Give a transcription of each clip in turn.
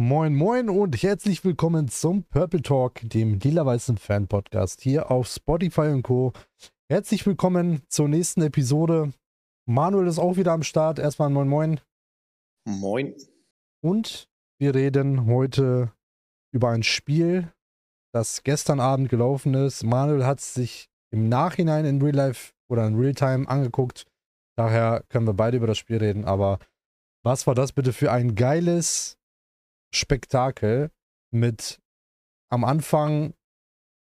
Moin, moin und herzlich willkommen zum Purple Talk, dem lila-weißen Fan-Podcast hier auf Spotify und Co. Herzlich willkommen zur nächsten Episode. Manuel ist auch wieder am Start. Erstmal moin, moin. Moin. Und wir reden heute über ein Spiel, das gestern Abend gelaufen ist. Manuel hat es sich im Nachhinein in Real Life oder in Real Time angeguckt. Daher können wir beide über das Spiel reden. Aber was war das bitte für ein geiles Spektakel mit am Anfang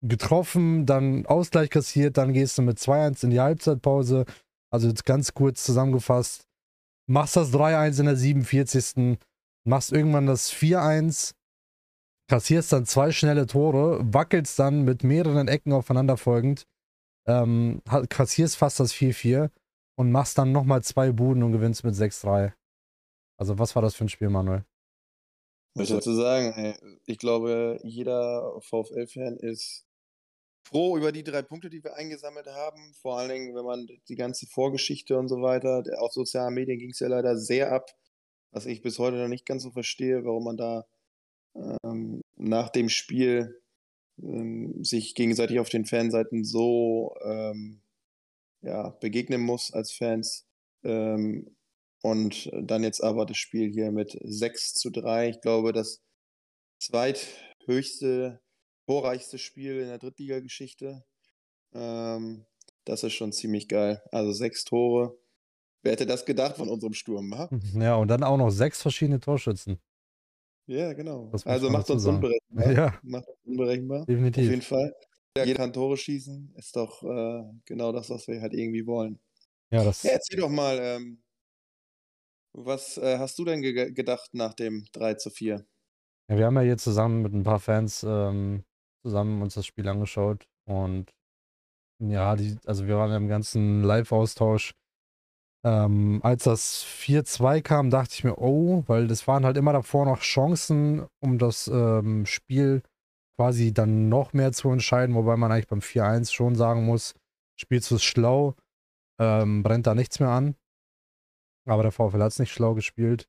getroffen, dann Ausgleich kassiert, dann gehst du mit 2-1 in die Halbzeitpause. Also jetzt ganz kurz zusammengefasst. Machst das 3-1 in der 47. Machst irgendwann das 4-1. Kassierst dann zwei schnelle Tore, wackelst dann mit mehreren Ecken aufeinanderfolgend. Ähm, kassierst fast das 4-4 und machst dann nochmal zwei Buden und gewinnst mit 6-3. Also was war das für ein Spiel, Manuel? Was soll ich dazu sagen? Ich glaube, jeder VfL-Fan ist froh über die drei Punkte, die wir eingesammelt haben. Vor allen Dingen, wenn man die ganze Vorgeschichte und so weiter, auf sozialen Medien ging es ja leider sehr ab, was ich bis heute noch nicht ganz so verstehe, warum man da ähm, nach dem Spiel ähm, sich gegenseitig auf den Fanseiten so ähm, ja, begegnen muss als Fans. Ähm, und dann jetzt aber das Spiel hier mit 6 zu 3. Ich glaube, das zweithöchste, torreichste Spiel in der Drittligageschichte. Ähm, das ist schon ziemlich geil. Also sechs Tore. Wer hätte das gedacht von unserem Sturm? Ha? Ja, und dann auch noch sechs verschiedene Torschützen. Ja, genau. Also macht uns sagen. unberechenbar. Ja. Macht uns unberechenbar. Definitiv. Auf jeden Fall. Jeder kann Tore schießen. Ist doch äh, genau das, was wir halt irgendwie wollen. Ja, das ja, erzähl doch mal, ähm, was äh, hast du denn ge gedacht nach dem 3 zu 4? Ja, wir haben ja hier zusammen mit ein paar Fans ähm, zusammen uns das Spiel angeschaut und ja, die, also wir waren im ganzen Live-Austausch. Ähm, als das 4-2 kam, dachte ich mir, oh, weil das waren halt immer davor noch Chancen, um das ähm, Spiel quasi dann noch mehr zu entscheiden, wobei man eigentlich beim 4-1 schon sagen muss, spielst du es schlau, ähm, brennt da nichts mehr an. Aber der VfL hat es nicht schlau gespielt.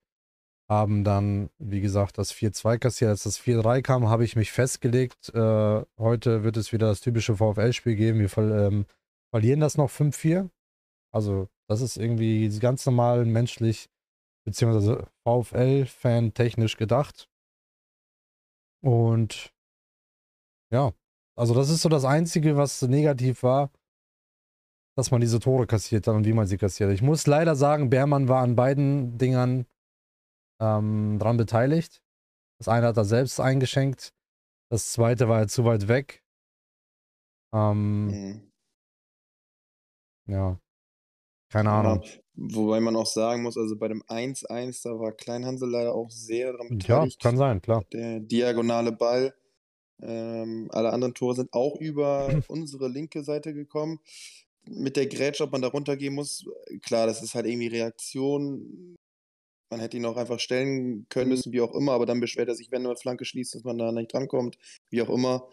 Haben dann, wie gesagt, das 4-2 kassiert. Als das 4-3 kam, habe ich mich festgelegt. Äh, heute wird es wieder das typische VfL-Spiel geben. Wir ähm, verlieren das noch 5-4. Also, das ist irgendwie ganz normal menschlich, beziehungsweise VfL-Fan technisch gedacht. Und ja, also das ist so das Einzige, was negativ war dass man diese Tore kassiert hat und wie man sie kassiert. Ich muss leider sagen, Beermann war an beiden Dingern ähm, dran beteiligt. Das eine hat er selbst eingeschenkt. Das zweite war ja zu weit weg. Ähm, mhm. Ja. Keine ja, Ahnung. Wobei man auch sagen muss, also bei dem 1-1, da war Kleinhansel leider auch sehr dran beteiligt. Ja, kann sein, klar. Der diagonale Ball. Ähm, alle anderen Tore sind auch über unsere linke Seite gekommen mit der Grätsche, ob man da runtergehen muss, klar, das ist halt irgendwie Reaktion. Man hätte ihn auch einfach stellen können mhm. müssen, wie auch immer, aber dann beschwert er sich, wenn eine Flanke schließt, dass man da nicht drankommt, wie auch immer.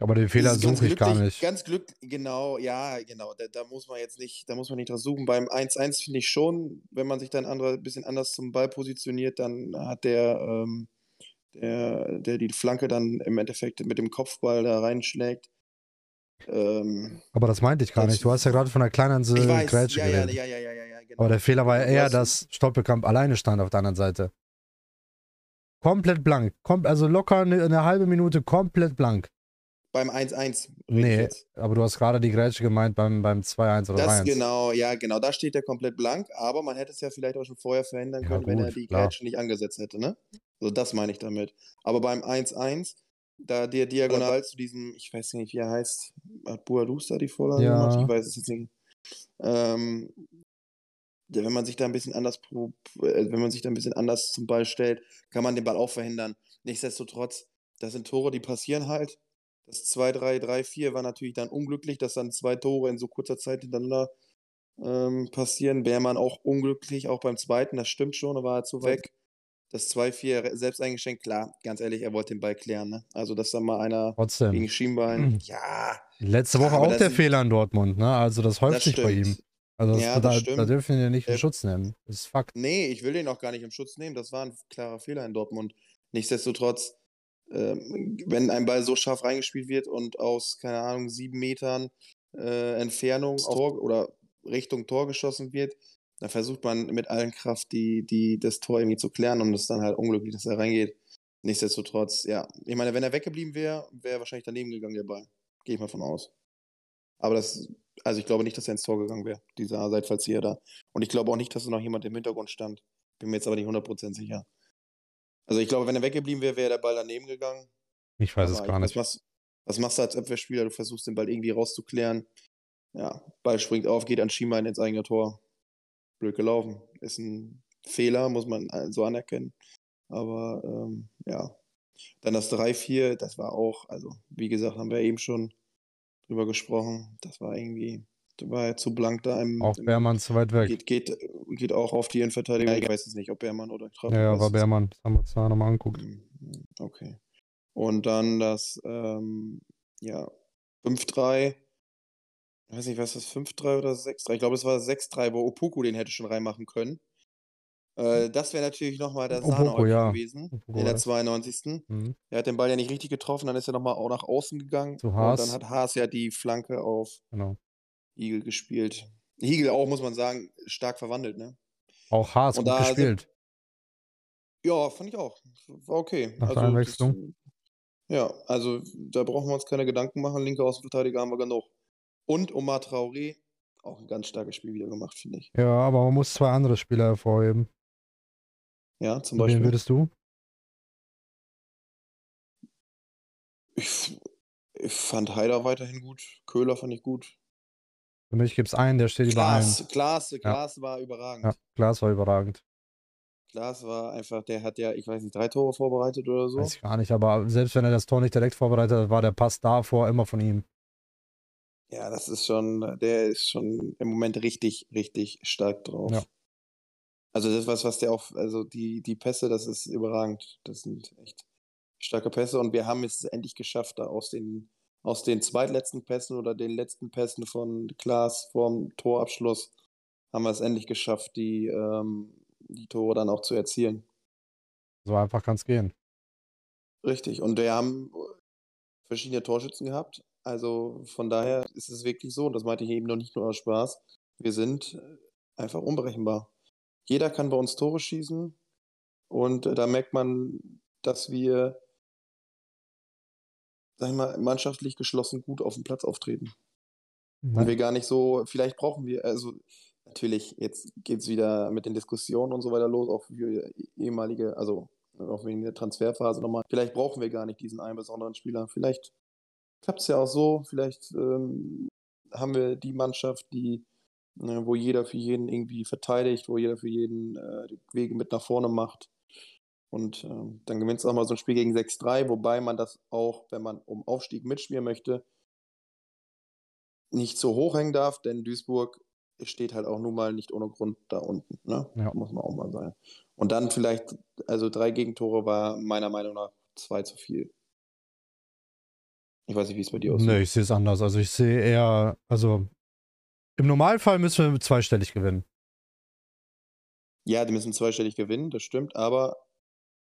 Aber den Fehler suche ich gar nicht. Ganz Glück, genau, ja, genau. Da, da, muss man jetzt nicht, da muss man nicht drauf suchen. Beim 1-1 finde ich schon, wenn man sich dann ein bisschen anders zum Ball positioniert, dann hat der, ähm, der, der die Flanke dann im Endeffekt mit dem Kopfball da reinschlägt, ähm, aber das meinte ich gar nicht. Du hast ja gerade von der kleinen Insel Grätsche ja, geredet. Ja, ja, ja, ja, ja, genau. Aber der Fehler war ja eher, dass Stoppelkamp alleine stand auf der anderen Seite. Komplett blank. Kom also locker eine, eine, halbe Minute komplett blank. Beim 1-1. Nee, aber du hast gerade die Grätsche gemeint beim, beim 2-1 oder 3-1. Das genau, ja, genau. Da steht er komplett blank, aber man hätte es ja vielleicht auch schon vorher verhindern können, gut, wenn er die Grätsche nicht angesetzt hätte, ne? Also das meine ich damit. Aber beim 1-1 da der diagonal zu diesem, ich weiß nicht, wie er heißt, hat Bualusta die Vorlage ja. gemacht? Ich weiß es jetzt nicht. Ähm, wenn man sich da ein bisschen anders, äh, wenn man sich da ein bisschen anders zum Ball stellt, kann man den Ball auch verhindern. Nichtsdestotrotz, das sind Tore, die passieren halt. Das 2, 3, 3, 4 war natürlich dann unglücklich, dass dann zwei Tore in so kurzer Zeit hintereinander ähm, passieren. Bärmann auch unglücklich, auch beim zweiten, das stimmt schon, er war halt so weg. Das 2-4 selbst eingeschenkt, klar, ganz ehrlich, er wollte den Ball klären. Ne? Also, dass da mal einer Trotzdem. gegen Schienbein, ja. Letzte Woche auch der Fehler in Dortmund, ne? Also, das häuft das sich bei ihm. Also das, Ja, da, das da stimmt. dürfen wir nicht in Äh, Schutz nehmen. Das ist Fakt. Nee, ich will den auch gar nicht im Schutz nehmen. Das war ein klarer Fehler in Dortmund. Nichtsdestotrotz, ähm, wenn ein Ball so scharf reingespielt wird und aus, keine Ahnung, sieben Metern äh, Entfernung auf Tor oder Richtung Tor geschossen wird, dann versucht man mit allen Kraft die, die, das Tor irgendwie zu klären und es ist dann halt unglücklich, dass er reingeht. Nichtsdestotrotz, ja. Ich meine, wenn er weggeblieben wäre, wäre er wahrscheinlich daneben gegangen, der Ball. Gehe ich mal von aus. Aber das, also ich glaube nicht, dass er ins Tor gegangen wäre, dieser Seitfallzieher da. Und ich glaube auch nicht, dass da noch jemand im Hintergrund stand. Bin mir jetzt aber nicht 100% sicher. Also ich glaube, wenn er weggeblieben wäre, wäre der Ball daneben gegangen. Ich weiß es Aber gar Was nicht. machst, was machst du als Abwehrspieler? Du versuchst den Ball irgendwie rauszuklären. Ja, Ball springt auf, geht an Schienbein ins eigene Tor. Blöd gelaufen. Ist ein Fehler, muss man äh, so anerkennen. Aber ähm, ja. Dann das 3-4, das war auch, also wie gesagt, haben wir eben schon drüber gesprochen. Das war irgendwie, das war ja zu blank da im, Auch im Beermann zu weit weg. geht, geht, geht auch auf die Innenverteidigung. Ich weiß jetzt nicht, ob Beermann oder Trapp. Ja, ja, war es Beermann. Das haben wir uns da nochmal angeguckt. Mhm, Okay. Und dann das, ähm, ja, 5-3. Ich weiß nicht, was das 5-3 oder 6-3? Ich glaube, es war 6-3, wo Opoku den hätte schon reinmachen können. Äh, das wäre natürlich nochmal der Sahnehäubchen ja. gewesen. Opoku in der das. 92. Mhm. Er hat den Ball ja nicht richtig getroffen, dann ist er nochmal auch nach außen gegangen. Zu Und Haas. dann hat Haas ja die Flanke auf Genau. Igel gespielt. Igel auch, muss man sagen, stark verwandelt, ne? Auch Haas Und gut da sind- gespielt. Ja, fand ich auch. War okay. Nach der das- Einwechslung? ja, also da brauchen wir uns keine Gedanken machen. Linke Außenverteidiger haben wir genug. Und Omar Traoré, auch ein ganz starkes Spiel wieder gemacht, finde ich. Ja, aber man muss zwei andere Spieler hervorheben. Ja, zum Wen Beispiel. würdest du? Ich, ich fand Haider weiterhin gut. Köhler fand ich gut. Für mich gibt es einen, der steht über allen. Klaas, Klaas, Klaas war überragend. Ja, Glas war überragend. Klaas war einfach, der hat ja, ich weiß nicht, drei Tore vorbereitet oder so. Weiß ich gar nicht, aber selbst wenn er das Tor nicht direkt vorbereitet hat, war der Pass davor immer von ihm. Ja, das ist schon, der ist schon im Moment richtig, richtig stark drauf. Ja. Also das was, was der auch, also die, die Pässe, das ist überragend. Das sind echt starke Pässe und wir haben es endlich geschafft, da aus den, aus den zweitletzten Pässen oder den letzten Pässen von Klaas vorm Torabschluss haben wir es endlich geschafft, die, ähm, die Tore dann auch zu erzielen. So einfach kann es gehen. Richtig. Und wir haben verschiedene Torschützen gehabt. Also von daher ist es wirklich so, und das meinte ich eben noch nicht nur aus Spaß, wir sind äh, einfach unberechenbar. Jeder kann bei uns Tore schießen und äh, da merkt man, dass wir, sag ich mal, mannschaftlich geschlossen gut auf dem Platz auftreten. Und wir gar nicht so, vielleicht brauchen wir, also natürlich, jetzt geht es wieder mit den Diskussionen und so weiter los, auch für ehemalige, also auch wegen der Transferphase nochmal. Vielleicht brauchen wir gar nicht diesen einen besonderen Spieler. Vielleicht klappt es ja auch so, vielleicht ähm, haben wir die Mannschaft, die, äh, wo jeder für jeden irgendwie verteidigt, wo jeder für jeden äh, die Wege mit nach vorne macht. Und ähm, dann gewinnt es auch mal so ein Spiel gegen 6-3, wobei man das auch, wenn man um Aufstieg mitspielen möchte, nicht so hoch hängen darf, denn Duisburg steht halt auch nun mal nicht ohne Grund da unten. Ne? Ja. Muss man auch mal sagen. Und dann vielleicht, also drei Gegentore war meiner Meinung nach zwei zu viel. Ich weiß nicht, wie es bei dir aussieht. Nee, ich sehe es anders. Also ich sehe eher, also im Normalfall müssen wir zweistellig gewinnen. Ja, die müssen zweistellig gewinnen, das stimmt, aber.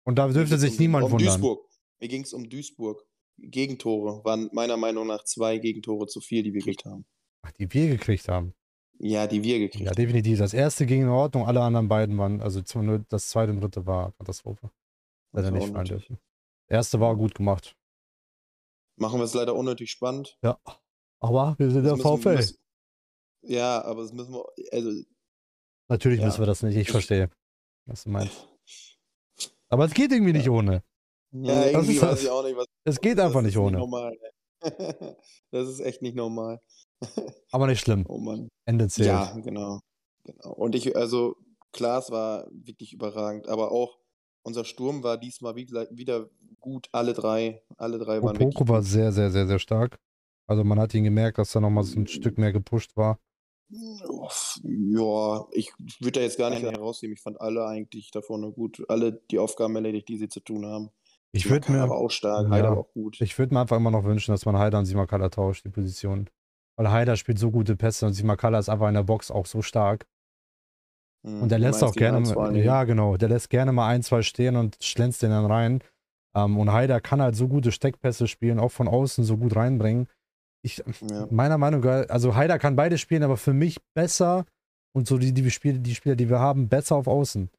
Und da dürfte sich um, niemand um wundern. Duisburg. Mir ging es um Duisburg. Gegentore waren meiner Meinung nach zwei Gegentore zu viel, die wir gekriegt haben. Ach, die wir gekriegt haben. Ja, die wir gekriegt Ja, haben. definitiv. Das erste ging in Ordnung, alle anderen beiden waren, also das zweite und dritte war Katastrophe. Leider nicht fallen dürfen. Das erste war gut gemacht. Machen wir es leider unnötig spannend. Ja. Aber wir sind der Das müssen- VfL. müssen- Ja, aber das müssen wir. Also, Natürlich Ja. müssen wir das nicht. Ich verstehe, was du meinst. Aber es geht irgendwie nicht ohne. ja, das irgendwie weiß das. ich auch nicht, was. Es geht einfach nicht ohne. normal. das ist echt nicht normal. Aber nicht schlimm. Oh Mann. Ende zählt. Ja, genau. genau. Und ich, also, Klaas war wirklich überragend, aber auch unser Sturm war diesmal wieder, gut. Alle drei, alle drei waren. Opoko war sehr, sehr, sehr, sehr stark. Also man hat ihn gemerkt, dass er nochmal so ein Stück mehr gepusht war. Ja, ich würde da jetzt gar nicht herausheben. Ich fand alle eigentlich da vorne gut. Alle die Aufgaben erledigt, die sie zu tun haben. Ich würde mir, war auch stark, Ja. Heider auch gut. ich würd mir einfach immer noch wünschen, dass man Heider und Simakala tauscht, die Position. Weil Haider spielt so gute Pässe und Simakala ist einfach in der Box auch so stark. Hm, Und der lässt auch gerne, Dingen. ja genau, der lässt gerne mal ein, zwei stehen und schlänzt den dann rein. Ähm, und Haider kann halt so gute Steckpässe spielen, auch von außen so gut reinbringen. Ich, Ja. meiner Meinung nach, also Haider kann beide spielen, aber für mich besser und so die, die, Spiele, die Spieler, die wir haben, besser auf außen.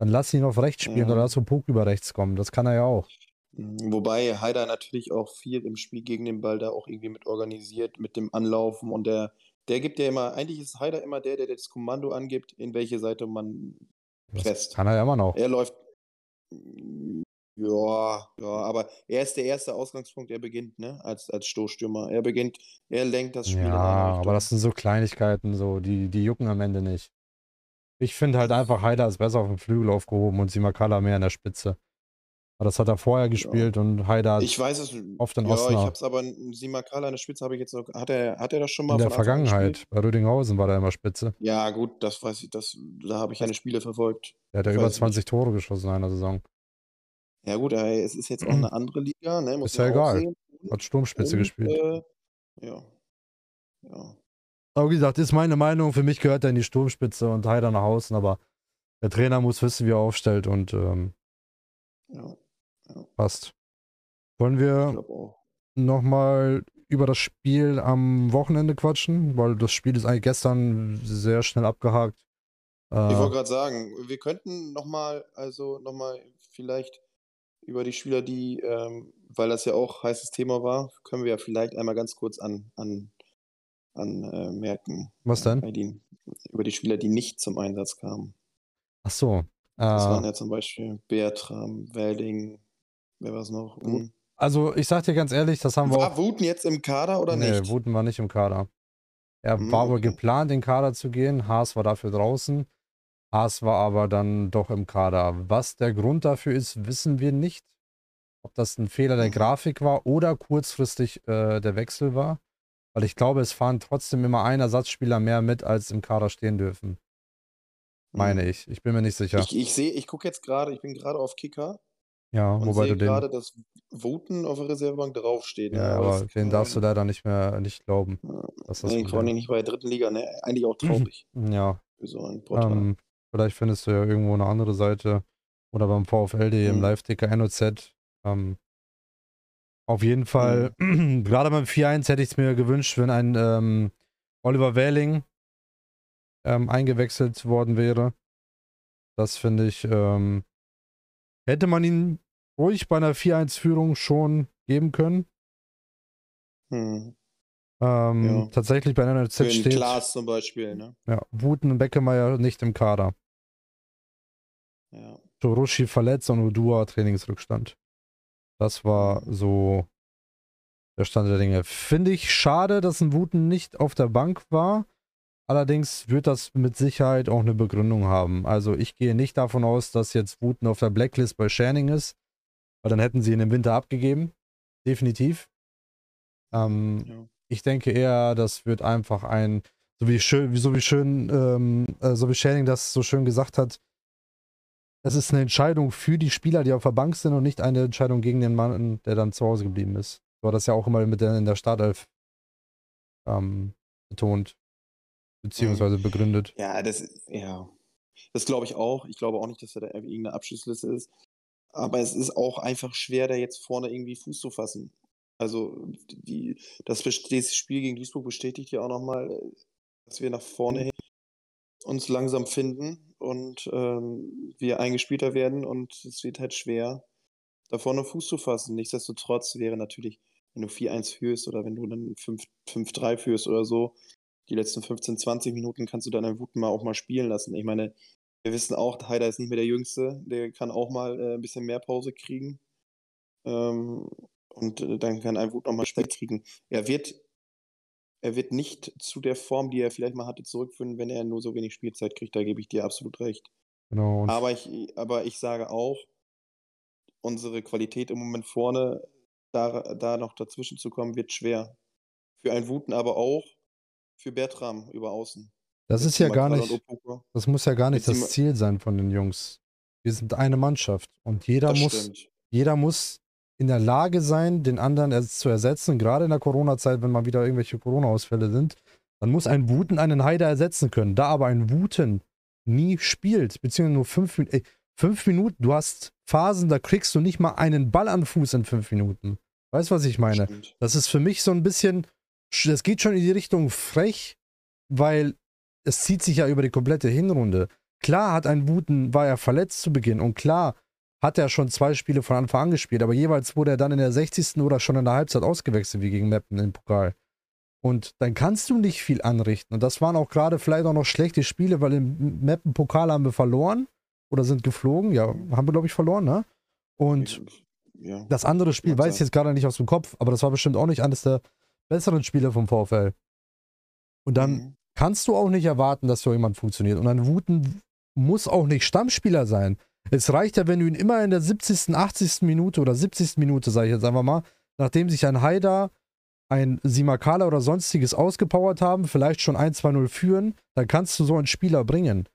Dann lass ihn auf rechts spielen Ja. oder lass Pok über rechts kommen. Das kann er ja auch. Mhm, Wobei Haider natürlich auch viel im Spiel gegen den Ball da auch irgendwie mit organisiert, mit dem Anlaufen und der, der gibt ja immer, eigentlich ist Haider immer der, der das Kommando angibt, in welche Seite man Das presst. kann er ja immer noch. Er läuft. Ja, ja, aber er ist der erste Ausgangspunkt, er beginnt, ne? Als, als Stoßstürmer. Er beginnt, er lenkt das Spiel Ja, aber das sind so Kleinigkeiten, so, die, die jucken am Ende nicht. Ich finde halt einfach, Haider ist besser auf dem Flügel aufgehoben und Simakala mehr in der Spitze. Aber das hat er vorher gespielt und Haider Ich weiß es. oft in ja, Osnabrück. ich hab's aber Simakala in der Spitze habe ich jetzt noch. Hat er, hat er das schon mal in der an Vergangenheit. Bei Rödinghausen war der immer Spitze. Ja, gut, das weiß ich, das, da habe ich keine Spiele verfolgt. Der hat ja über weiß 20 Tore geschossen in einer Saison. Ja, gut, äh, es ist jetzt auch eine andere Liga, ne? Muss Ist ja egal. sehen. Hat Sturmspitze Und, gespielt. Äh, ja. Ja. Aber wie gesagt, ist meine Meinung. Für mich gehört er in die Sturmspitze und Haider nach außen, aber der Trainer muss wissen, wie er aufstellt und ähm, Ja, passt. Wollen wir nochmal über das Spiel am Wochenende quatschen? Weil das Spiel ist eigentlich gestern sehr schnell abgehakt. Ich wollte Äh, gerade sagen, wir könnten nochmal, also nochmal vielleicht über die Spieler, die, ähm, weil das ja auch heißes Thema war, können wir ja vielleicht einmal ganz kurz an, an, an äh, merken. was denn? Bei den, über die Spieler, die nicht zum Einsatz kamen. Ach so. Das waren Äh, ja zum Beispiel Bertram, Welding, wer war es noch? Hm. also ich sag dir ganz ehrlich, das haben wir auch. War Wuten jetzt im Kader oder nee, nicht? Wuten war nicht im Kader. Er Hm, war wohl okay. geplant, in den Kader zu gehen. Haas war dafür draußen. Haas war aber dann doch im Kader. Was der Grund dafür ist, wissen wir nicht. Ob das ein Fehler der Mhm. Grafik war oder kurzfristig äh, der Wechsel war. Weil ich glaube, es fahren trotzdem immer ein Ersatzspieler mehr mit, als im Kader stehen dürfen. Meine Hm. ich. Ich bin mir nicht sicher. Ich, ich sehe, ich gucke jetzt gerade, ich bin gerade auf Kicker ja, und wobei sehe du den. gerade, dass Wuten auf der Reservebank draufsteht. ne? Ja, Aber aber den darfst du leider nicht mehr nicht glauben. Ja, Dass das nee, vor allem nicht bei der dritten Liga, ne? Eigentlich auch traurig ja, für so Portal. ähm, vielleicht findest du ja irgendwo eine andere Seite oder beim VfL.de im Mhm. Live-Ticker NOZ. Ähm, auf jeden Fall, gerade beim 4-1 hätte ich es mir gewünscht, wenn ein ähm, Oliver Wähling ähm, eingewechselt worden wäre. Das finde ich, ähm, hätte man ihn ruhig bei einer 4-1-Führung schon geben können. Hm. Ähm, Ja. Tatsächlich bei Für den steht Klaas zum Beispiel, ne? ja, Wuten und Beckemeyer nicht im Kader. Ja. Torushi verletzt und Udua Trainingsrückstand. Das war Mhm. so der Stand der Dinge. Finde ich schade, dass ein Wuten nicht auf der Bank war. Allerdings wird das mit Sicherheit auch eine Begründung haben. Also ich gehe nicht davon aus, dass jetzt Wuten auf der Blacklist bei Shanning ist, weil dann hätten sie ihn im Winter abgegeben. Definitiv. Ähm, ja. ich denke eher, das wird einfach ein, so wie schön, so wie schön, ähm, äh, so wie Shanning das so schön gesagt hat, es ist eine Entscheidung für die Spieler, die auf der Bank sind und nicht eine Entscheidung gegen den Mann, der dann zu Hause geblieben ist. So hat das ja auch immer mit der, in der Startelf ähm, betont, beziehungsweise begründet. Ja, das, ja. Das glaube ich auch. Ich glaube auch nicht, dass er da irgendeine Abschlussliste ist. Aber es ist auch einfach schwer, da jetzt vorne irgendwie Fuß zu fassen. Also, die, das, das Spiel gegen Duisburg bestätigt ja auch nochmal, dass wir nach vorne hin uns langsam finden und ähm, wir eingespielter werden und es wird halt schwer, da vorne Fuß zu fassen. Nichtsdestotrotz wäre natürlich, wenn du 4-1 führst oder wenn du dann 5 5-3 führst oder so, die letzten 15, 20 Minuten kannst du dann einen Wuten mal auch mal spielen lassen. Ich meine, wir wissen auch, Haider ist nicht mehr der Jüngste, der kann auch mal äh, ein bisschen mehr Pause kriegen. Ähm, und äh, dann kann ein Wut noch mal Spiel kriegen. Er wird, er wird nicht zu der Form, die er vielleicht mal hatte, zurückfinden, wenn er nur so wenig Spielzeit kriegt. Da gebe ich dir absolut recht. Genau. Aber ich, aber ich sage auch, unsere Qualität im Moment vorne, da, da noch dazwischen zu kommen, wird schwer. Für einen Wuten, aber auch für Bertram über außen. Das ist ja gar nicht, das muss ja gar nicht das Ziel sein von den Jungs. Wir sind eine Mannschaft und jeder Das muss, stimmt. jeder muss in der Lage sein, den anderen zu ersetzen. Gerade in der Corona-Zeit, wenn mal wieder irgendwelche Corona-Ausfälle sind, dann muss ein Wuten einen Haider ersetzen können. Da aber ein Wuten nie spielt, beziehungsweise nur fünf Minuten, fünf Minuten, du hast Phasen, da kriegst du nicht mal einen Ball an Fuß in fünf Minuten. Weißt du, was ich meine? Stimmt. Das ist für mich so ein bisschen, das geht schon in die Richtung frech, weil es zieht sich ja über die komplette Hinrunde. Klar hat ein Wuten, war er verletzt zu Beginn und klar hat er schon zwei Spiele von Anfang an gespielt, aber jeweils wurde er dann in der 60. oder schon in der Halbzeit ausgewechselt, wie gegen Meppen im Pokal. Und dann kannst du nicht viel anrichten. Und das waren auch gerade vielleicht auch noch schlechte Spiele, weil im Meppen-Pokal haben wir verloren oder sind geflogen. Ja, haben wir, glaube ich, verloren, ne? Und ja. das andere Spiel weiß ich jetzt gerade nicht aus dem Kopf, aber das war bestimmt auch nicht eines der besseren Spiele vom VfL. Und dann mhm. Kannst du auch nicht erwarten, dass so jemand funktioniert. Und ein Wuten muss auch nicht Stammspieler sein. Es reicht ja, wenn du ihn immer in der 70., 80. Minute oder 70. Minute, sage ich jetzt einfach mal, nachdem sich ein Haida, ein Simakala oder sonstiges ausgepowert haben, vielleicht schon 1-2-0 führen, dann kannst du so einen Spieler bringen.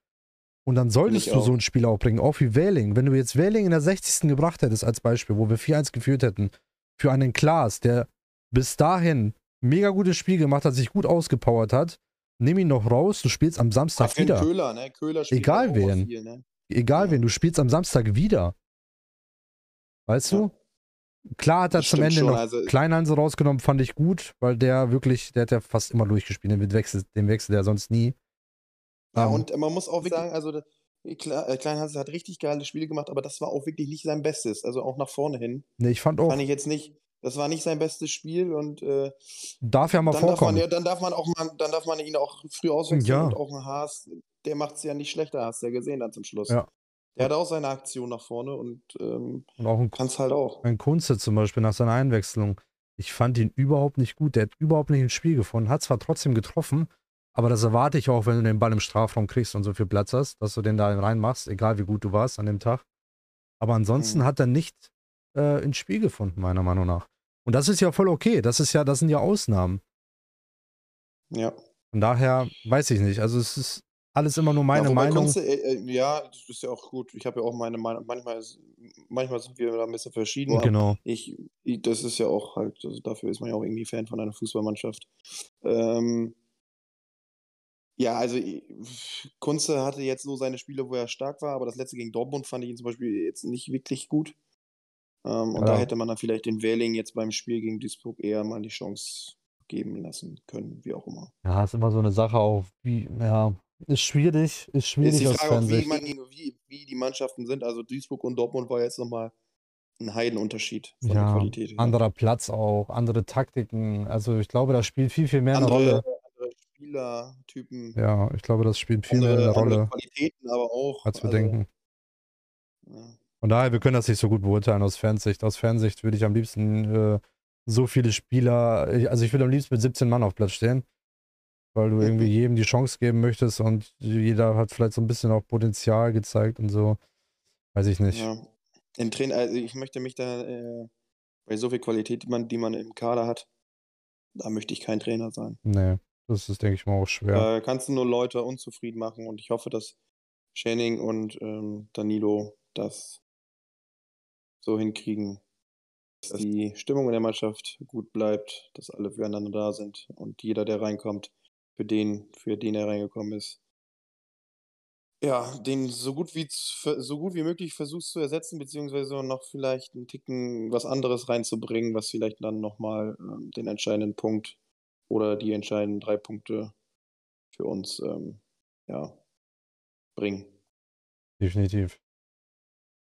Und dann solltest du auch. so einen Spieler auch bringen, auch wie Wähling. Wenn du jetzt Wähling in der 60. gebracht hättest, als Beispiel, wo wir 4-1 geführt hätten, für einen Klaas, der bis dahin mega gutes Spiel gemacht hat, sich gut ausgepowert hat, nimm ihn noch raus, du spielst am Samstag wieder. Köhler, ne? Köhler spielt Egal wen. Viel, ne? Egal ja. wen, du spielst am Samstag wieder. Weißt ja. du? Klar hat er das zum Ende schon, noch also Kleinhanse rausgenommen, fand ich gut, weil der wirklich, der hat ja fast immer durchgespielt, den Wechsel, den Wechsel der sonst nie. Ja, um, ähm, und man muss auch sagen, also äh, Kleinhanse hat richtig geile Spiele gemacht, aber das war auch wirklich nicht sein Bestes, also auch nach vorne hin. Nee, ich fand auch. Fand ich jetzt nicht, das war nicht sein bestes Spiel und äh, darf ja mal dann vorkommen. Darf man, ja, dann darf man auch mal, dann darf man ihn auch früh auswechseln ja. und auch ein Haas, der macht es ja nicht schlechter, hast du ja gesehen dann zum Schluss. Ja. Der hat auch seine Aktion nach vorne und, ähm, und auch ein, kann's halt auch. Ein Kunze zum Beispiel nach seiner Einwechslung. Ich fand ihn überhaupt nicht gut. Der hat überhaupt nicht ins Spiel gefunden, hat zwar trotzdem getroffen, aber das erwarte ich auch, wenn du den Ball im Strafraum kriegst und so viel Platz hast, dass du den da reinmachst, egal wie gut du warst an dem Tag. Aber ansonsten hm. hat er nicht äh, ins Spiel gefunden, meiner Meinung nach. Und das ist ja voll okay. Das ist ja, das sind ja Ausnahmen. Ja. Von daher weiß ich nicht. Also es ist alles immer nur meine ja, Meinung. Du, äh, äh, ja, das ist ja auch gut. Ich habe ja auch meine Meinung. Manchmal, manchmal sind wir da ein bisschen verschieden. Genau. Ich, ich, das ist ja auch halt, also dafür ist man ja auch irgendwie Fan von einer Fußballmannschaft. Ähm, ja, also Kunze hatte jetzt so seine Spiele, wo er stark war, aber das letzte gegen Dortmund fand ich ihn zum Beispiel jetzt nicht wirklich gut. Ähm, und ja. da hätte man dann vielleicht den Wähling jetzt beim Spiel gegen Duisburg eher mal die Chance geben lassen können, wie auch immer. Ja, ist immer so eine Sache auch, wie, ja, ist schwierig, ist schwierig ist die Frage aus auch, wie, man, wie, wie die Mannschaften sind. Also Duisburg und Dortmund war jetzt nochmal ein Heidenunterschied von ja, der Qualität. Her. Anderer Platz auch, andere Taktiken. Also ich glaube, das spielt viel, viel mehr andere, eine Rolle. Andere Spielertypen. Ja, ich glaube, das spielt viel andere, mehr eine Rolle. Qualitäten aber auch. Als wir also, denken. Ja. Von daher, wir können das nicht so gut beurteilen aus Fernsicht. Aus Fernsicht würde ich am liebsten äh, so viele Spieler, also ich würde am liebsten mit 17 Mann auf Platz stehen, weil du irgendwie jedem die Chance geben möchtest und jeder hat vielleicht so ein bisschen auch Potenzial gezeigt und so. Weiß ich nicht. Ja. In Trainer, also ich möchte mich da äh, bei so viel Qualität, die man, die man im Kader hat, da möchte ich kein Trainer sein. Nee, das ist, denke ich mal, auch schwer. Da kannst du nur Leute unzufrieden machen und ich hoffe, dass Schenning und ähm, Danilo das so hinkriegen, dass die Stimmung in der Mannschaft gut bleibt, dass alle füreinander da sind und jeder, der reinkommt, für den, für den er reingekommen ist, ja, den so gut wie so gut wie möglich versuchst zu ersetzen, beziehungsweise noch vielleicht einen Ticken was anderes reinzubringen, was vielleicht dann nochmal ähm, den entscheidenden Punkt oder die entscheidenden drei Punkte für uns ähm, ja, bringen. Definitiv.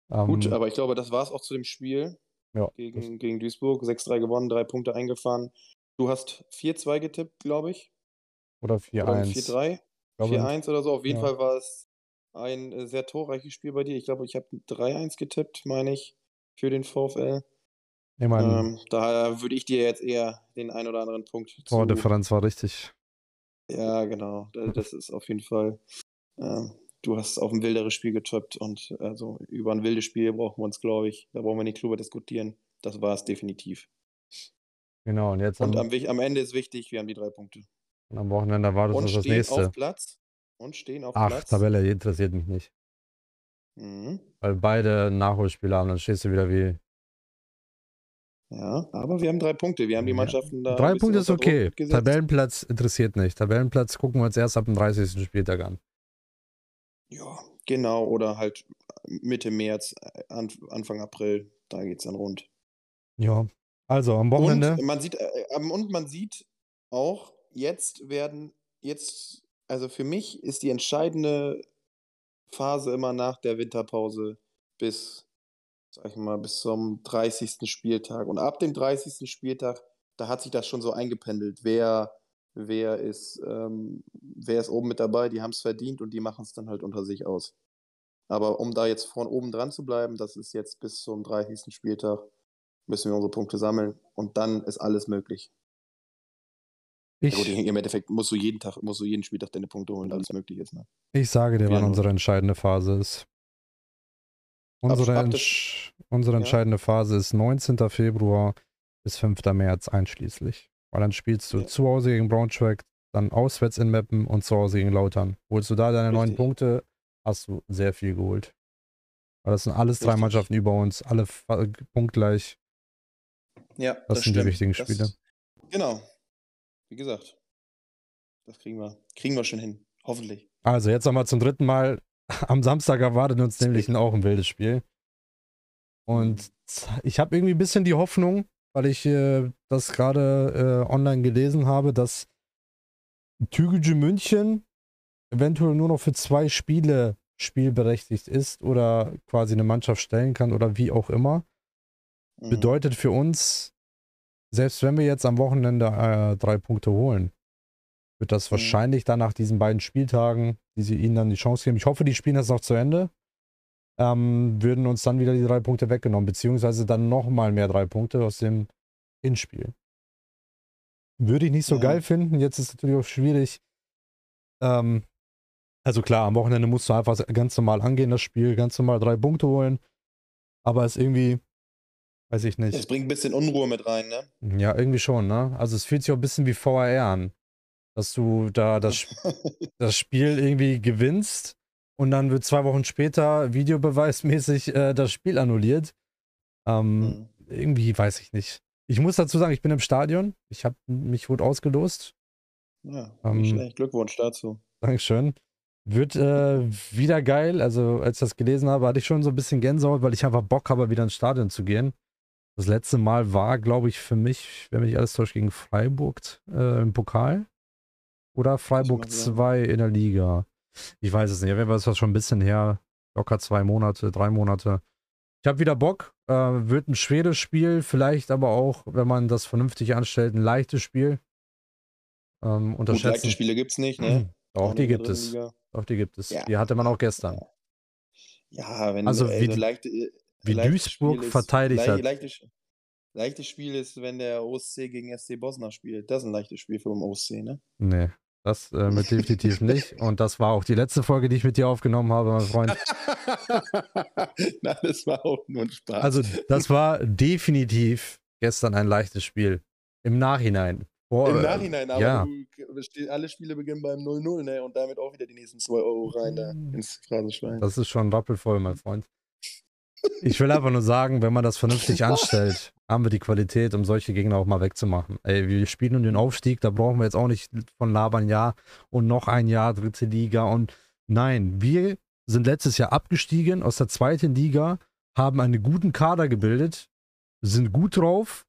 Gut, ähm, aber ich glaube, das war es auch zu dem Spiel ja, gegen, gegen Duisburg. 6-3 gewonnen, drei Punkte eingefahren. Du hast 4-2 getippt, glaube ich. Oder 4-1. 4-3. 4-1 oder so. Auf jeden ja. Fall war es ein äh, sehr torreiches Spiel bei dir. Ich glaube, ich habe 3-1 getippt, meine ich, für den VfL. Ich mein, ähm, da würde ich dir jetzt eher den ein oder anderen Punkt. Tordifferenz war richtig. Ja, genau. Das ist auf jeden Fall. Ähm, du hast auf ein wilderes Spiel getippt und also über ein wildes Spiel brauchen wir uns, glaube ich, da brauchen wir nicht drüber diskutieren. Das war es definitiv. Genau, und jetzt und am, am, Ende ist wichtig, wir haben die drei Punkte. Und am Wochenende erwartet uns das nächste. Auf Platz. Und stehen auf Ach, Platz. Tabelle interessiert mich nicht. Mhm. Weil beide Nachholspiele haben, dann stehst du wieder wie Ja, aber wir haben drei Punkte. Wir haben die Mannschaften da. Drei Punkte ist okay. Tabellenplatz interessiert nicht. Tabellenplatz gucken wir uns erst ab dem 30. Spieltag an. Ja, genau. Oder halt Mitte März, Anfang April. Da geht es dann rund. Ja, also am Wochenende. Und man sieht, äh, äh, und man sieht auch, jetzt werden, jetzt, also für mich ist die entscheidende Phase immer nach der Winterpause bis, sag ich mal, bis zum 30. Spieltag. Und ab dem 30. Spieltag, da hat sich das schon so eingependelt, wer, wer ist, ähm, wer ist oben mit dabei, die haben es verdient und die machen es dann halt unter sich aus. Aber um da jetzt von oben dran zu bleiben, das ist jetzt bis zum 30. Spieltag, müssen wir unsere Punkte sammeln und dann ist alles möglich. Ich, ja gut, Im Endeffekt musst du jeden Tag, musst du jeden Spieltag deine Punkte holen, alles möglich ist. Ne? Ich sage dir, wann unsere entscheidende Phase ist. Unsere, Entsch unsere entscheidende ja. Phase ist 19. Februar bis 5. März einschließlich. Weil dann spielst du ja. zu Hause gegen Braunschweig, dann auswärts in Meppen und zu Hause gegen Lautern. Holst du da deine Richtig. neun Punkte, hast du sehr viel geholt. Weil das sind alles Richtig. drei Mannschaften über uns, alle punktgleich. Ja, das, das sind stimmt. die wichtigen Spiele. Das, genau. Wie gesagt, das kriegen wir, kriegen wir schon hin. Hoffentlich. Also jetzt nochmal zum dritten Mal. Am Samstag erwartet uns nämlich auch ein wildes Spiel. Und mhm. ich habe irgendwie ein bisschen die Hoffnung, weil ich äh, das gerade äh, online gelesen habe, dass Tügücü München eventuell nur noch für zwei Spiele spielberechtigt ist oder quasi eine Mannschaft stellen kann oder wie auch immer. Mhm. Bedeutet für uns, selbst wenn wir jetzt am Wochenende äh, drei Punkte holen, wird das mhm. wahrscheinlich dann nach diesen beiden Spieltagen, die sie ihnen dann die Chance geben, ich hoffe, die spielen das noch zu Ende, ähm, würden uns dann wieder die drei Punkte weggenommen, beziehungsweise dann nochmal mehr drei Punkte aus dem Hinspiel. Würde ich nicht so ja. geil finden. Jetzt ist es natürlich auch schwierig. Ähm, also klar, am Wochenende musst du einfach ganz normal angehen, das Spiel, ganz normal drei Punkte holen. Aber es ist irgendwie, weiß ich nicht. Es bringt ein bisschen Unruhe mit rein, ne? Ja, irgendwie schon, ne? Also es fühlt sich auch ein bisschen wie VAR an. Dass du da das, das Spiel irgendwie gewinnst und dann wird zwei Wochen später videobeweismäßig äh, das Spiel annulliert. Ähm, mhm. Irgendwie weiß ich nicht. Ich muss dazu sagen, ich bin im Stadion. Ich habe mich wurde ausgelost. Ja, ähm, Glückwunsch dazu. Dankeschön. Wird äh, wieder geil. Also, als ich das gelesen habe, hatte ich schon so ein bisschen Gänsehaut, weil ich einfach Bock habe, wieder ins Stadion zu gehen. Das letzte Mal war, glaube ich, für mich, wenn mich alles täuscht, gegen Freiburg äh, im Pokal. Oder Freiburg 2 in der Liga. Ich weiß es nicht. Auf jeden Fall ist das schon ein bisschen her. Locker zwei Monate, drei Monate. Ich habe wieder Bock. Äh, wird ein schweres Spiel, vielleicht aber auch, wenn man das vernünftig anstellt, ein leichtes Spiel. Ähm, unterschätzen. Gut, leichte Spiele gibt es nicht, ne? Auch die gibt es. Auch die gibt es. Ja. Die hatte man auch gestern. Ja, wenn also wie, also leichte, wie Duisburg ist, verteidigt hat. Leichtes, leichtes Spiel ist, wenn der OSC gegen SC Bosna spielt. Das ist ein leichtes Spiel für den OSC, ne? Nee, das äh, mit definitiv nicht. Und das war auch die letzte Folge, die ich mit dir aufgenommen habe, mein Freund. Nein, das war auch nur ein Spaß. Also, das war definitiv gestern ein leichtes Spiel. Im Nachhinein. Boah, Im Nachhinein, aber ja. du, alle Spiele beginnen beim 0-0, ne? Und damit auch wieder die nächsten 2 Euro rein da ins Phrasenschwein. Das ist schon rappelvoll, mein Freund. Ich will einfach nur sagen, wenn man das vernünftig anstellt, haben wir die Qualität, um solche Gegner auch mal wegzumachen. Ey, wir spielen um den Aufstieg, da brauchen wir jetzt auch nicht von labern, ja, und noch ein Jahr dritte Liga. Und nein, wir sind letztes Jahr abgestiegen aus der zweiten Liga, haben einen guten Kader gebildet, sind gut drauf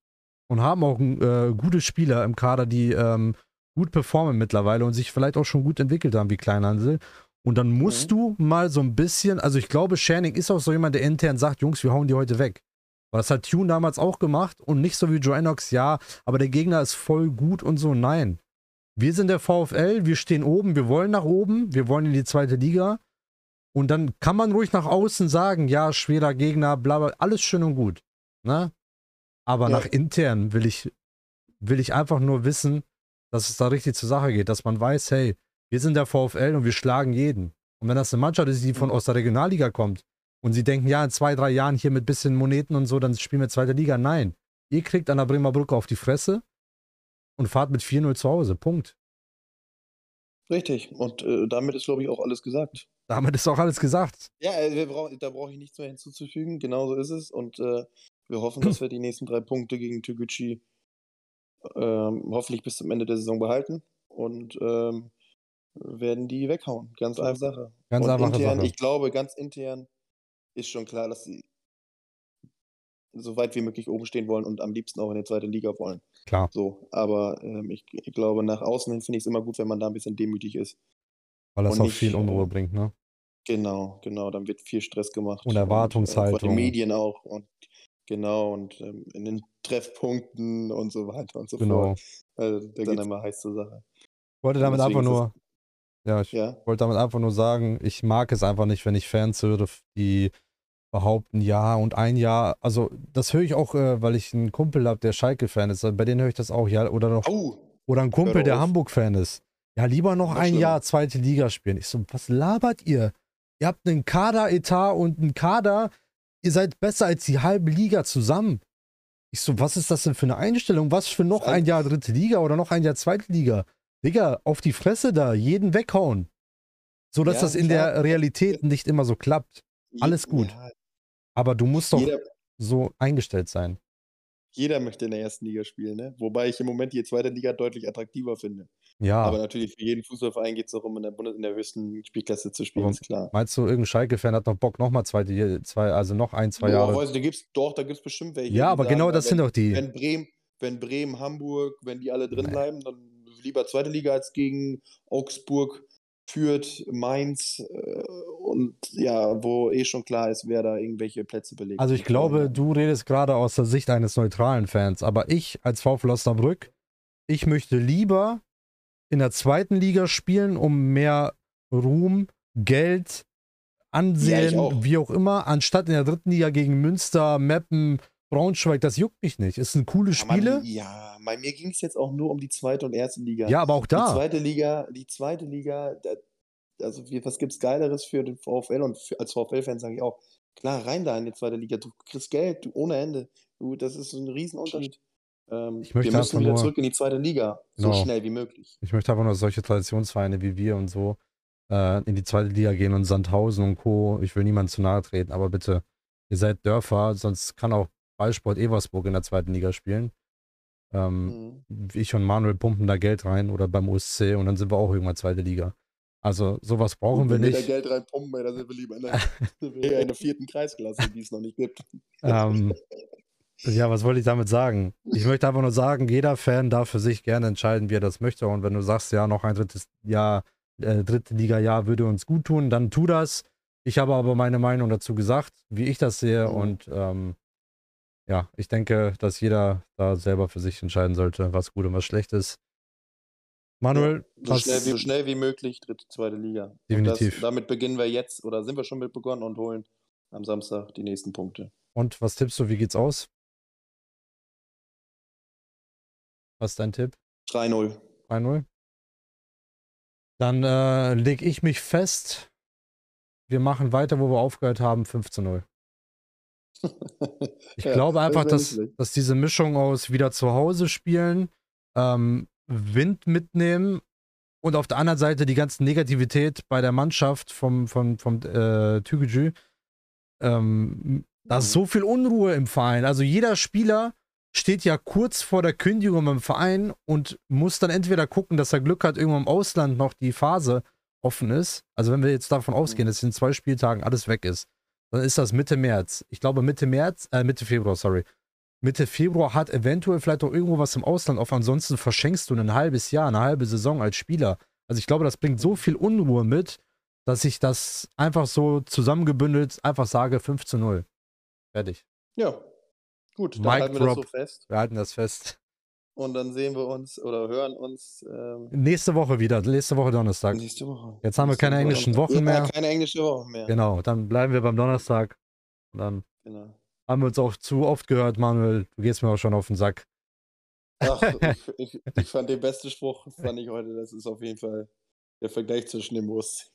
und haben auch äh, gute Spieler im Kader, die ähm, gut performen mittlerweile und sich vielleicht auch schon gut entwickelt haben wie Kleinhansel. Und dann musst mhm. du mal so ein bisschen, also ich glaube, Shanning ist auch so jemand, der intern sagt, Jungs, wir hauen die heute weg. Aber das hat Tune damals auch gemacht und nicht so wie Joannox, ja, aber der Gegner ist voll gut und so. Nein. Wir sind der VfL, wir stehen oben, wir wollen nach oben, wir wollen in die zweite Liga. Und dann kann man ruhig nach außen sagen, ja, schwerer Gegner, bla bla, alles schön und gut. Ne? Aber ja. nach intern will ich, will ich einfach nur wissen, dass es da richtig zur Sache geht, dass man weiß, hey, wir sind der VfL und wir schlagen jeden. Und wenn das eine Mannschaft ist, die von aus der Regionalliga kommt und sie denken, ja, in zwei, drei Jahren hier mit bisschen Moneten und so, dann spielen wir zweite Liga. Nein. Ihr kriegt an der Bremer Brücke auf die Fresse und fahrt mit 4-0 zu Hause. Punkt. Richtig. Und äh, damit ist, glaube ich, auch alles gesagt. Damit ist auch alles gesagt. Ja, äh, brauch, da brauche ich nichts mehr hinzuzufügen. Genauso ist es. Und äh, Wir hoffen, dass wir die nächsten drei Punkte gegen Toguchi ähm, hoffentlich bis zum Ende der Saison behalten und ähm, werden die weghauen. Ganz einfache Sache. Ganz und einfache intern, Sache. ich glaube, ganz intern ist schon klar, dass sie so weit wie möglich oben stehen wollen und am liebsten auch in die zweite Liga wollen. Klar. So, aber ähm, ich, ich glaube, nach außen hin finde ich es immer gut, wenn man da ein bisschen demütig ist. Weil das Und auch nicht, viel äh, Unruhe bringt, ne? Genau, genau, dann wird viel Stress gemacht. Und äh, Erwartungshaltung. von den Medien auch und genau, und ähm, in den Treffpunkten und so weiter und so Genau. fort. Also, das ist dann immer heiß zur Sache. Ich wollte damit einfach nur, ja, ich Ja, wollte damit einfach nur sagen, ich mag es einfach nicht, wenn ich Fans höre, die behaupten, ja und ein Jahr, also das höre ich auch, äh, weil ich einen Kumpel habe, der Schalke-Fan ist, bei denen höre ich das auch, ja, oder noch, au, oder ein Kumpel, der. Hamburg-Fan ist. Ja, lieber noch ein schlimmer. Jahr zweite Liga spielen. Ich so, was labert ihr? Ihr habt einen Kader-Etat und einen Kader, ihr seid besser als die halbe Liga zusammen. Ich so, was ist das denn für eine Einstellung? Was für noch ein Jahr dritte Liga oder noch ein Jahr zweite Liga? Digga, auf die Fresse da, jeden weghauen. So dass Ja, das in klar. der Realität nicht immer so klappt. Alles gut. Ja, Aber du musst doch jeder, so eingestellt sein. jeder möchte in der ersten Liga spielen, ne? Wobei ich im Moment die zweite Liga deutlich attraktiver finde. Ja. Aber natürlich für jeden Fußballverein geht es darum, in der, Bundes in der höchsten Spielklasse zu spielen, Aber ist klar. Meinst du, irgendein Schalke-Fan hat noch Bock, nochmal zweite, zwei, also noch ein, zwei Boah, Jahre? weiß, da gibt's, doch, da gibt es bestimmt welche. Ja, aber genau na, das wenn, sind doch die. Wenn Bremen, wenn Bremen, Hamburg, wenn die alle drin Nee. bleiben, dann lieber zweite Liga als gegen Augsburg, Fürth, Mainz äh, und ja, wo eh schon klar ist, wer da irgendwelche Plätze belegt. Also ich glaube, du redest gerade aus der Sicht eines neutralen Fans, aber ich als VfL Osnabrück, ich möchte lieber in der zweiten Liga spielen, um mehr Ruhm, Geld, Ansehen, auch. wie auch immer, anstatt in der dritten Liga gegen Münster, Meppen, Braunschweig, das juckt mich nicht. Es sind coole Ja, Spiele, Mann, ja, bei mir ging es jetzt auch nur um die zweite und erste Liga. ja, aber auch Die da. zweite Liga, die zweite Liga, da, also was gibt's Geileres für den VfL und für, als VfL-Fan sage ich auch, klar, rein da in die zweite Liga, du kriegst Geld, du, ohne Ende. Du, das ist ein Riesenunterschied. Ähm, Ich möchte wir müssen wieder nur- zurück in die zweite Liga, so Genau. schnell wie möglich. Ich möchte einfach nur solche Traditionsvereine wie wir und so äh, in die zweite Liga gehen und Sandhausen und Co. Ich will niemandem zu nahe treten, aber bitte, ihr seid Dörfer, sonst kann auch Ballsport Eversburg in der zweiten Liga spielen. Ähm, Mhm. Ich und Manuel pumpen da Geld rein oder beim OSC und dann sind wir auch irgendwann zweite Liga. Also sowas brauchen wir Wenn wir da nicht. Geld reinpumpen, dann sind wir lieber in der, wir in der vierten Kreisklasse, die es noch nicht gibt. Ähm, ja, was wollte ich damit sagen? Ich möchte einfach nur sagen, jeder Fan darf für sich gerne entscheiden, wie er das möchte. Und wenn du sagst, ja, noch ein drittes Jahr, äh, dritte Liga-Jahr würde uns gut tun, dann tu das. Ich habe aber meine Meinung dazu gesagt, wie ich das sehe. Mhm. Und ähm, ja, ich denke, dass jeder da selber für sich entscheiden sollte, was gut und was schlecht ist. Manuel, So was, schnell, wie, so schnell wie möglich, dritte, zweite Liga. Definitiv. Das, damit beginnen wir jetzt, oder sind wir schon mit begonnen und holen am Samstag die nächsten Punkte. und was tippst du, wie geht's aus? Was ist dein Tipp? 3-0. 3-0. Dann äh, lege ich mich fest. Wir machen weiter, wo wir aufgehört haben, 5 zu 0. Ich Ja, glaube einfach, dass, dass diese Mischung aus wieder zu Hause spielen, ähm, Wind mitnehmen und auf der anderen Seite die ganze Negativität bei der Mannschaft vom, vom, vom äh, Tügücü. Ähm, da ist Mhm. so viel Unruhe im Verein. Also jeder Spieler steht ja kurz vor der Kündigung beim Verein und muss dann entweder gucken, dass er Glück hat, irgendwo im Ausland noch die Phase offen ist. Also wenn wir jetzt davon ausgehen, Mhm. dass in zwei Spieltagen alles weg ist, dann ist das Mitte März. Ich glaube Mitte März, äh, Mitte Februar, sorry. Mitte Februar hat eventuell vielleicht auch irgendwo was im Ausland auf. Ansonsten verschenkst du ein halbes Jahr, eine halbe Saison als Spieler. Also ich glaube, das bringt so viel Unruhe mit, dass ich das einfach so zusammengebündelt einfach sage 5 zu 0. Fertig. Ja, gut, dann Mic halten wir das so drop. fest. Wir halten das fest. Und dann sehen wir uns oder hören uns ähm, Nächste Woche wieder, nächste Woche Donnerstag. nächste Woche. Jetzt haben wir keine englischen. Wochen ja, mehr. Keine englische Woche mehr. Genau, dann bleiben wir beim Donnerstag. Und dann Genau. haben wir uns auch zu oft gehört, Manuel. Du gehst mir auch schon auf den Sack. Ach, ich, ich, ich fand den besten Spruch, fand ich heute, das ist auf jeden Fall der Vergleich zwischen dem Wurst.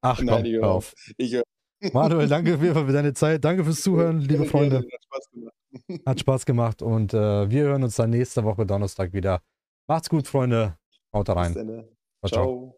Ach komm, Nein, ich hör höre auf. Ich. Manuel, danke auf jeden Fall für deine Zeit. Danke fürs Zuhören, liebe Freunde. Hat Spaß gemacht. Hat Spaß gemacht und äh, wir hören uns dann nächste Woche Donnerstag wieder. Macht's gut, Freunde. Haut Bis rein. Ciao, ciao. Ciao.